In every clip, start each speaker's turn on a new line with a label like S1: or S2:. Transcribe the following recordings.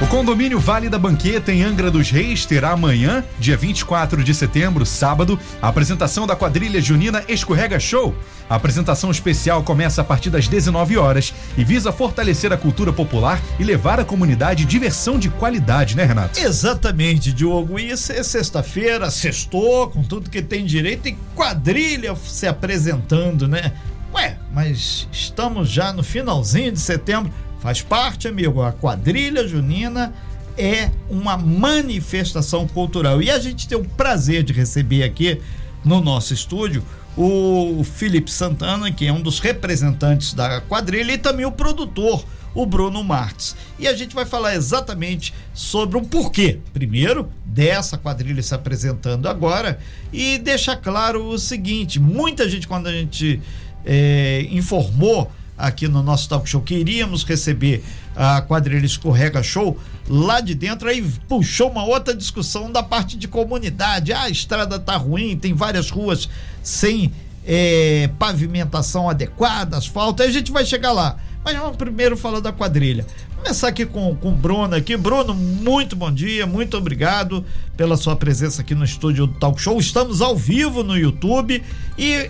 S1: O condomínio Vale da Banqueta em Angra dos Reis terá amanhã, dia 24 de setembro, sábado, a apresentação da quadrilha junina Escorrega Show. A apresentação especial começa a partir das 19 horas e visa fortalecer a cultura popular e levar à comunidade diversão de qualidade, né, Renato?
S2: Exatamente, Diogo. Isso é sexta-feira, sextou, com tudo que tem direito e quadrilha se apresentando, né? Ué, mas estamos já no finalzinho de setembro. Faz parte, amigo. A quadrilha junina é uma manifestação cultural. E a gente tem o prazer de receber aqui no nosso estúdio o Felipe Santana, que é um dos representantes da quadrilha, e também o produtor, o Bruno Martins. E a gente vai falar exatamente sobre o porquê, primeiro, dessa quadrilha se apresentando agora, e deixar claro o seguinte: muita gente, quando a gente é, informou aqui no nosso talk show que iríamos receber a quadrilha Escorrega Show lá de dentro, aí puxou uma outra discussão da parte de comunidade. Ah, a estrada tá ruim, tem várias ruas sem é, pavimentação adequada, asfalto, aí a gente vai chegar lá. Mas vamos primeiro falar da quadrilha. Começar aqui com, com o Bruno aqui. Bruno, muito bom dia, muito obrigado pela sua presença aqui no estúdio do Talk Show. Estamos ao vivo no YouTube e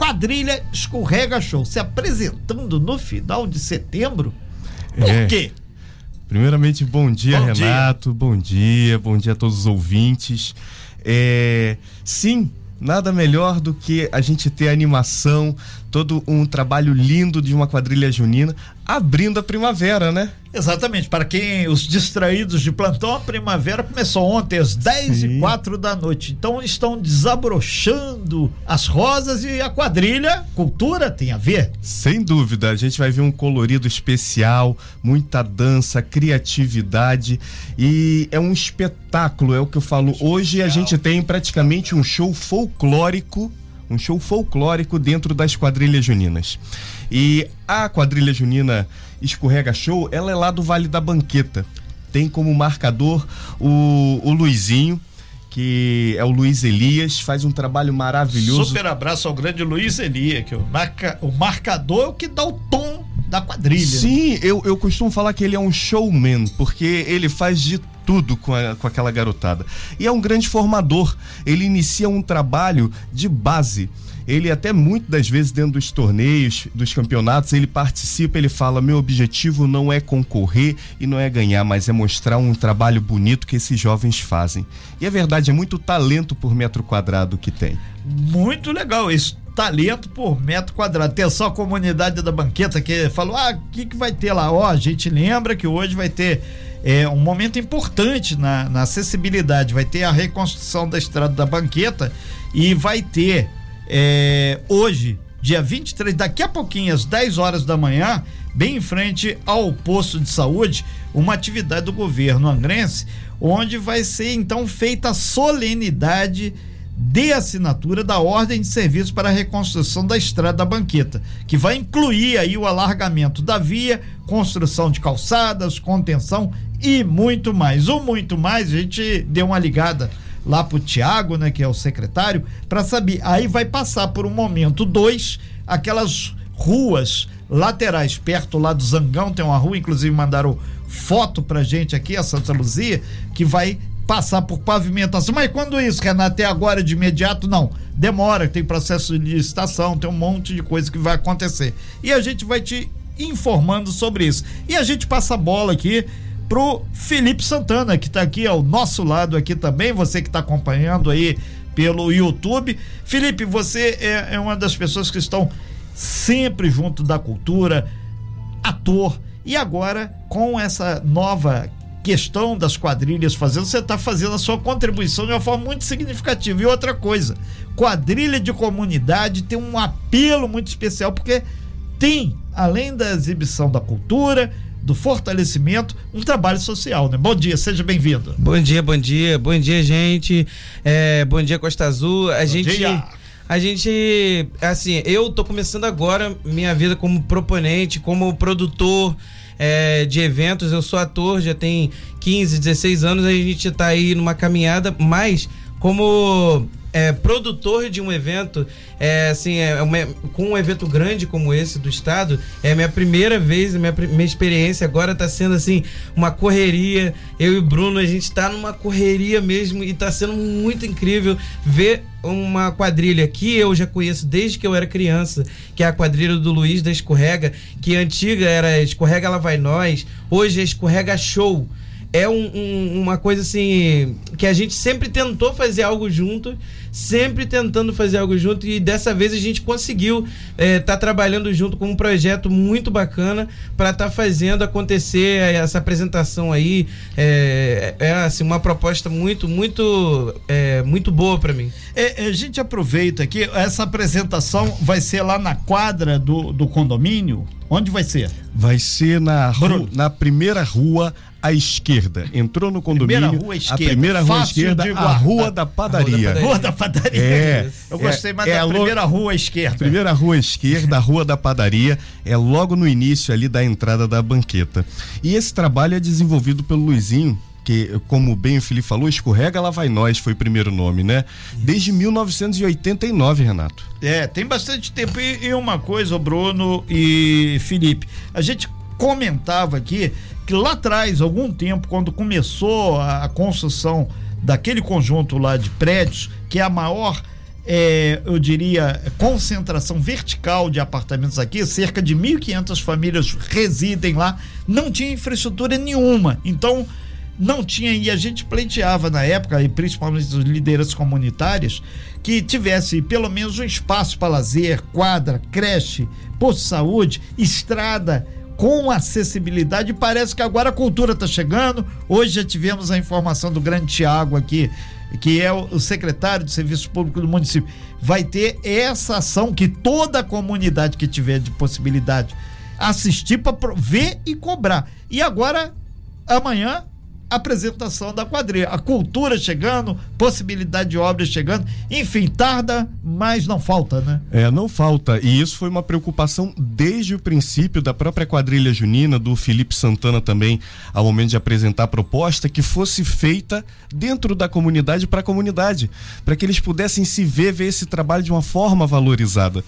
S2: quadrilha Escorrega Show se apresentando no final de setembro. Por é. quê?
S3: Primeiramente, bom dia, bom Renato. Dia. Bom dia, bom dia a todos os ouvintes. É, sim, nada melhor do que a gente ter animação, todo um trabalho lindo de uma quadrilha junina abrindo a primavera, né?
S2: Exatamente. Para quem os distraídos de plantão, a primavera começou ontem às 10 Sim. e 4 da noite. Então estão desabrochando as rosas e a quadrilha, cultura tem a ver?
S3: Sem dúvida. A gente vai ver um colorido especial, muita dança, criatividade e é um espetáculo, é o que eu falo. Hoje a gente tem praticamente um show folclórico um show folclórico dentro das quadrilhas juninas. E a quadrilha junina Escorrega Show, ela é lá do Vale da Banqueta. Tem como marcador o, o Luizinho, que é o Luiz Elias, faz um trabalho maravilhoso.
S2: Super abraço ao grande Luiz Elias, que é o, marca, o marcador é o que dá o tom da quadrilha.
S3: Sim, eu, eu costumo falar que ele é um showman, porque ele faz de tudo com, a, com aquela garotada. E é um grande formador. Ele inicia um trabalho de base ele até muito das vezes dentro dos torneios, dos campeonatos, ele participa, ele fala: "Meu objetivo não é concorrer e não é ganhar, mas é mostrar um trabalho bonito que esses jovens fazem". E é verdade, é muito talento por metro quadrado que tem.
S2: Muito legal isso talento por metro quadrado. Atenção à comunidade da banqueta que falou: ah, o que, que vai ter lá? Ó, a gente lembra que hoje vai ter é, um momento importante na, na acessibilidade. Vai ter a reconstrução da estrada da banqueta e vai ter é, hoje, dia 23, daqui a pouquinho, às 10 horas da manhã, bem em frente ao posto de saúde, uma atividade do governo angrense, onde vai ser então feita a solenidade de assinatura da ordem de serviço para a reconstrução da estrada da banqueta, que vai incluir aí o alargamento da via, construção de calçadas, contenção e muito mais. O muito mais, a gente deu uma ligada lá pro Tiago, né, que é o secretário, para saber. Aí vai passar por um momento dois, aquelas ruas laterais perto lá do Zangão, tem uma rua, inclusive mandaram foto pra gente aqui, a Santa Luzia, que vai passar por pavimentação. Mas quando isso, Renato, até agora de imediato, não. Demora, tem processo de licitação, tem um monte de coisa que vai acontecer. E a gente vai te informando sobre isso. E a gente passa a bola aqui pro Felipe Santana, que está aqui ao nosso lado aqui também, você que está acompanhando aí pelo YouTube. Felipe, você é, é uma das pessoas que estão sempre junto da cultura, ator, e agora com essa nova questão das quadrilhas fazendo, você está fazendo a sua contribuição de uma forma muito significativa. E outra coisa, quadrilha de comunidade tem um apelo muito especial, porque tem, além da exibição da cultura, do fortalecimento, um trabalho social, né? Bom dia, seja bem-vindo.
S4: Bom dia, bom dia, bom dia, gente. É, bom dia, Costa Azul. A bom gente. Dia. A gente, assim, eu tô começando agora minha vida como proponente, como produtor, é, de eventos. Eu sou ator, já tem 15, 16 anos, a gente tá aí numa caminhada, mas como é, produtor de um evento, é, assim, é uma, com um evento grande como esse do estado, é minha primeira vez, minha, minha experiência agora está sendo assim, uma correria. Eu e o Bruno, a gente está numa correria mesmo e está sendo muito incrível ver uma quadrilha que eu já conheço desde que eu era criança, que é a quadrilha do Luiz da Escorrega, que antiga era Escorrega Lá Vai Nós, hoje é Escorrega Show é um, um, uma coisa assim que a gente sempre tentou fazer algo junto, sempre tentando fazer algo junto e dessa vez a gente conseguiu estar é, tá trabalhando junto com um projeto muito bacana para estar tá fazendo acontecer essa apresentação aí é, é assim uma proposta muito muito é, muito boa para mim.
S2: É, a gente aproveita que essa apresentação vai ser lá na quadra do, do condomínio. Onde vai ser?
S3: Vai ser na, rua, na primeira rua à esquerda. Entrou no condomínio. Primeira rua esquerda. A primeira rua esquerda, a rua da padaria.
S2: Rua da padaria.
S3: É,
S2: Eu gostei é, mais é da primeira rua esquerda.
S3: Primeira rua esquerda, a rua da padaria, é logo no início ali da entrada da banqueta. E esse trabalho é desenvolvido pelo Luizinho, que, como bem o Felipe falou, Escorrega Lá Vai Nós foi o primeiro nome, né? Desde 1989, Renato.
S2: É, tem bastante tempo. E, e uma coisa, Bruno e Felipe, a gente comentava aqui que lá atrás, algum tempo, quando começou a, a construção daquele conjunto lá de prédios, que é a maior é, eu diria, concentração vertical de apartamentos aqui, cerca de 1.500 famílias residem lá, não tinha infraestrutura nenhuma. Então, não tinha, e a gente pleiteava na época, e principalmente as lideranças comunitárias, que tivesse pelo menos um espaço para lazer, quadra, creche, posto de saúde, estrada com acessibilidade. Parece que agora a cultura está chegando. Hoje já tivemos a informação do grande Tiago aqui, que é o secretário de Serviço Público do município. Vai ter essa ação que toda a comunidade que tiver de possibilidade assistir para ver e cobrar. E agora, amanhã, apresentação da quadrilha. A cultura chegando, possibilidade de obras chegando, enfim, tarda, mas não falta, né?
S3: É, não falta. E isso foi uma preocupação desde o princípio da própria quadrilha junina, do Felipe Santana também, ao momento de apresentar a proposta, que fosse feita dentro da comunidade para a comunidade, para que eles pudessem se ver, ver esse trabalho de uma forma valorizada.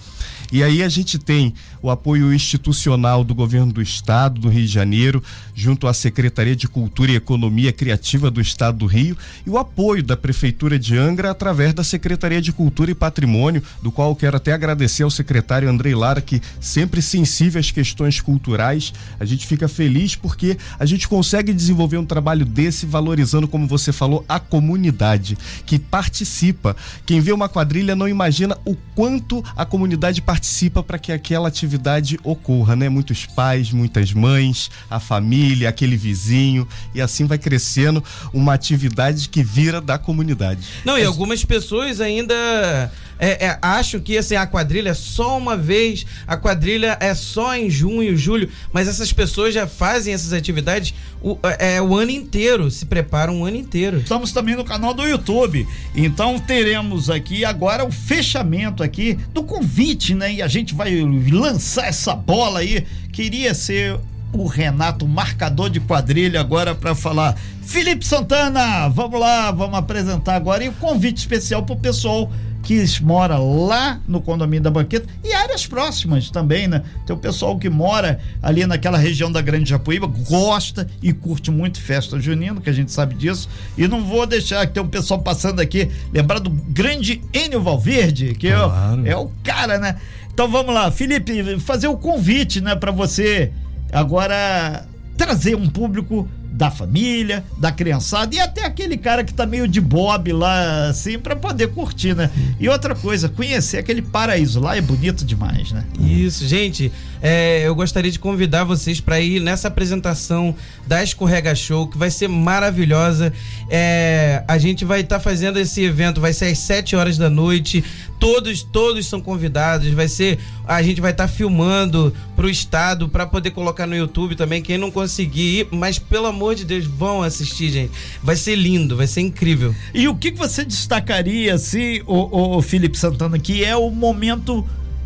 S3: E aí a gente tem o apoio institucional do governo do estado do Rio de Janeiro, junto à Secretaria de Cultura e Economia Criativa do Estado do Rio, e o apoio da Prefeitura de Angra através da Secretaria de Cultura e Patrimônio, do qual quero até agradecer ao secretário Andrei Lara, que sempre sensível às questões culturais. A gente fica feliz porque a gente consegue desenvolver um trabalho desse valorizando, como você falou, a comunidade que participa. Quem vê uma quadrilha não imagina o quanto a comunidade participa para que aquela atividade ocorra, né? Muitos pais, muitas mães, a família, aquele vizinho, e assim vai crescendo uma atividade que vira da comunidade.
S4: Não, e algumas pessoas ainda é, é, acham que assim, a quadrilha é só uma vez, a quadrilha é só em junho, julho, mas essas pessoas já fazem essas atividades o, é, o ano inteiro, se preparam o ano inteiro.
S2: Estamos também no canal do YouTube, então teremos aqui agora o fechamento aqui do convite, né? E a gente vai lançar essa bola aí. Queria ser o Renato, marcador de quadrilha, agora para falar. Felipe Santana, vamos lá, vamos apresentar agora e o convite especial pro pessoal que mora lá no condomínio da Banqueta e áreas próximas também, né? Tem o pessoal que mora ali naquela região da Grande Japuíba, gosta e curte muito festa junina, que a gente sabe disso. E não vou deixar que tem um pessoal passando aqui, lembrar do grande Enio Valverde, que claro. é, é o cara, né? Então vamos lá, Felipe, fazer o convite, né, para você agora trazer um público da família, da criançada e até aquele cara que tá meio de bob lá, assim, para poder curtir, né? E outra coisa, conhecer aquele paraíso lá é bonito demais, né?
S4: Isso, gente, é, eu gostaria de convidar vocês para ir nessa apresentação da Escorrega Show, que vai ser maravilhosa. É, a gente vai estar tá fazendo esse evento, vai ser às 7 horas da noite. Todos, todos são convidados. Vai ser, a gente vai estar tá filmando pro estado para poder colocar no YouTube também. Quem não conseguir ir, mas pelo amor de Deus, vão assistir, gente. Vai ser lindo, vai ser incrível.
S2: E o que você destacaria, assim, o, o Felipe Santana, que é o momento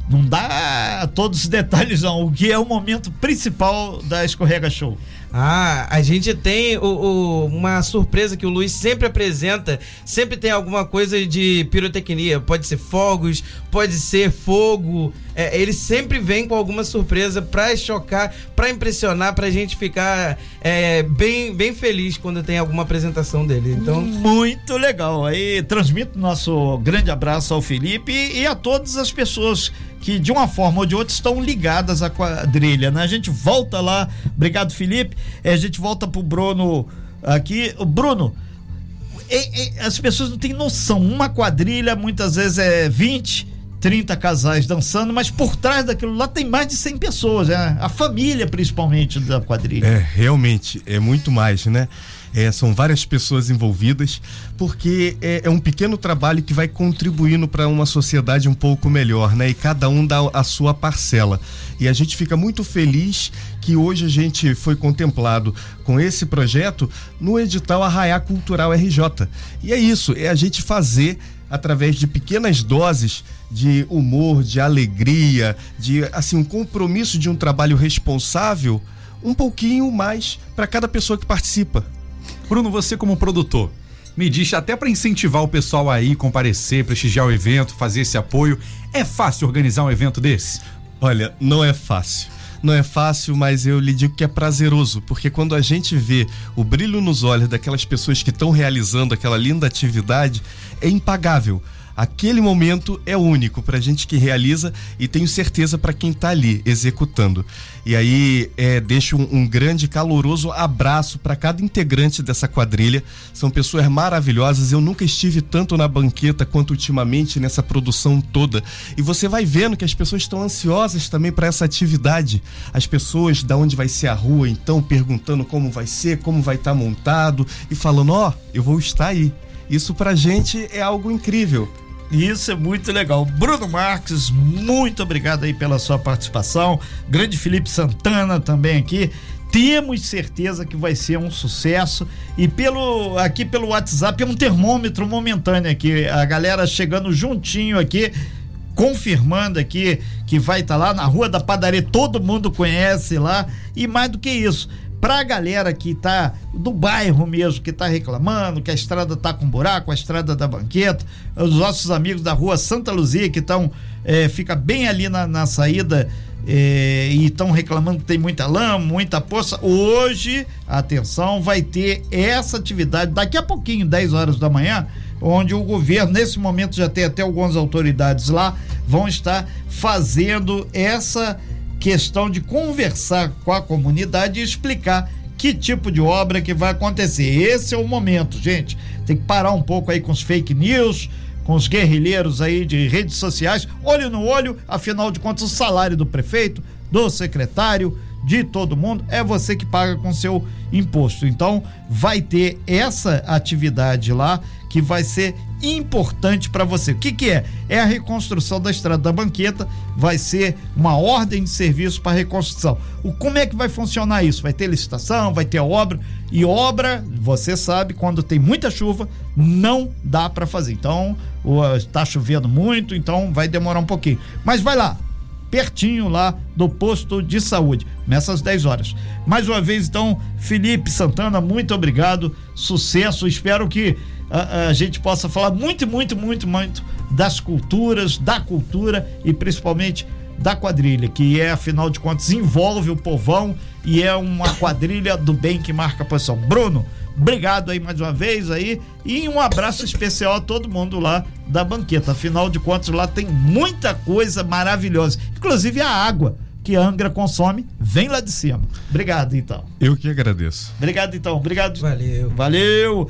S2: não dá todos os detalhes não. O que é o momento principal da Escorrega Show?
S4: Ah, a gente tem o, o, uma surpresa que o Luiz sempre apresenta. Sempre tem alguma coisa de pirotecnia. Pode ser fogos, pode ser fogo. É, ele sempre vem com alguma surpresa pra chocar, pra impressionar, pra gente ficar é, bem, bem feliz quando tem alguma apresentação dele. Então...
S2: Muito legal. Aí transmito nosso grande abraço ao Felipe e a todas as pessoas que de uma forma ou de outra estão ligadas à quadrilha, né? A gente volta lá, obrigado Felipe, é, a gente volta pro Bruno aqui, o Bruno, as pessoas não têm noção, uma quadrilha muitas vezes é 20, 30 casais dançando, mas por trás daquilo lá tem mais de 100 pessoas, né? A família principalmente da quadrilha.
S3: É, realmente, é muito mais, né? É, são várias pessoas envolvidas, porque é, é um pequeno trabalho que vai contribuindo para uma sociedade um pouco melhor, né? E cada um dá a sua parcela. E a gente fica muito feliz que hoje a gente foi contemplado com esse projeto no edital Arraiá Cultural RJ. E é isso, é a gente fazer através de pequenas doses de humor, de alegria, de assim um compromisso de um trabalho responsável, um pouquinho mais para cada pessoa que participa.
S1: Bruno, você como produtor, me diz até para incentivar o pessoal aí comparecer, prestigiar o evento, fazer esse apoio, é fácil organizar um evento desse?
S3: Olha, não é fácil. Não é fácil, mas eu lhe digo que é prazeroso, porque quando a gente vê o brilho nos olhos daquelas pessoas que estão realizando aquela linda atividade, é impagável aquele momento é único para a gente que realiza e tenho certeza para quem está ali executando. E aí é, deixo um, um grande caloroso abraço para cada integrante dessa quadrilha. São pessoas maravilhosas. Eu nunca estive tanto na banqueta quanto ultimamente nessa produção toda. E você vai vendo que as pessoas estão ansiosas também para essa atividade. As pessoas da onde vai ser a rua, então perguntando como vai ser, como vai estar tá montado e falando: ó, oh, eu vou estar aí. Isso pra gente é algo incrível.
S2: Isso é muito legal. Bruno Marques, muito obrigado aí pela sua participação. Grande Felipe Santana também aqui. Temos certeza que vai ser um sucesso e pelo aqui pelo WhatsApp é um termômetro momentâneo aqui, a galera chegando juntinho aqui confirmando aqui que vai estar tá lá na Rua da Padaria, todo mundo conhece lá e mais do que isso, Pra galera que tá do bairro mesmo, que tá reclamando, que a estrada tá com buraco, a estrada da banqueta, os nossos amigos da rua Santa Luzia que estão, é, fica bem ali na, na saída é, e estão reclamando que tem muita lama, muita poça. Hoje, atenção, vai ter essa atividade daqui a pouquinho, 10 horas da manhã, onde o governo, nesse momento já tem até algumas autoridades lá, vão estar fazendo essa questão de conversar com a comunidade e explicar que tipo de obra que vai acontecer. Esse é o momento, gente. Tem que parar um pouco aí com os fake news, com os guerrilheiros aí de redes sociais, olho no olho, afinal de contas, o salário do prefeito, do secretário, de todo mundo, é você que paga com seu imposto. Então, vai ter essa atividade lá que vai ser importante para você. O que, que é? É a reconstrução da estrada da banqueta, vai ser uma ordem de serviço para reconstrução. O como é que vai funcionar isso? Vai ter licitação, vai ter obra e obra, você sabe, quando tem muita chuva, não dá para fazer. Então, está chovendo muito, então vai demorar um pouquinho. Mas vai lá, pertinho lá do posto de saúde, nessas 10 horas. Mais uma vez, então, Felipe Santana, muito obrigado, sucesso. Espero que a, a, gente possa falar muito, muito, muito, muito das culturas, da cultura e principalmente da quadrilha, que é, afinal de contas, envolve o povão e é uma quadrilha do bem que marca a posição. Bruno, obrigado aí mais uma vez aí e um abraço especial a todo mundo lá da banqueta. Afinal de contas, lá tem muita coisa maravilhosa, inclusive a água que a Angra consome, vem lá de cima. Obrigado, então.
S3: Eu que agradeço.
S2: Obrigado, então. Obrigado.
S4: Valeu.
S2: Valeu.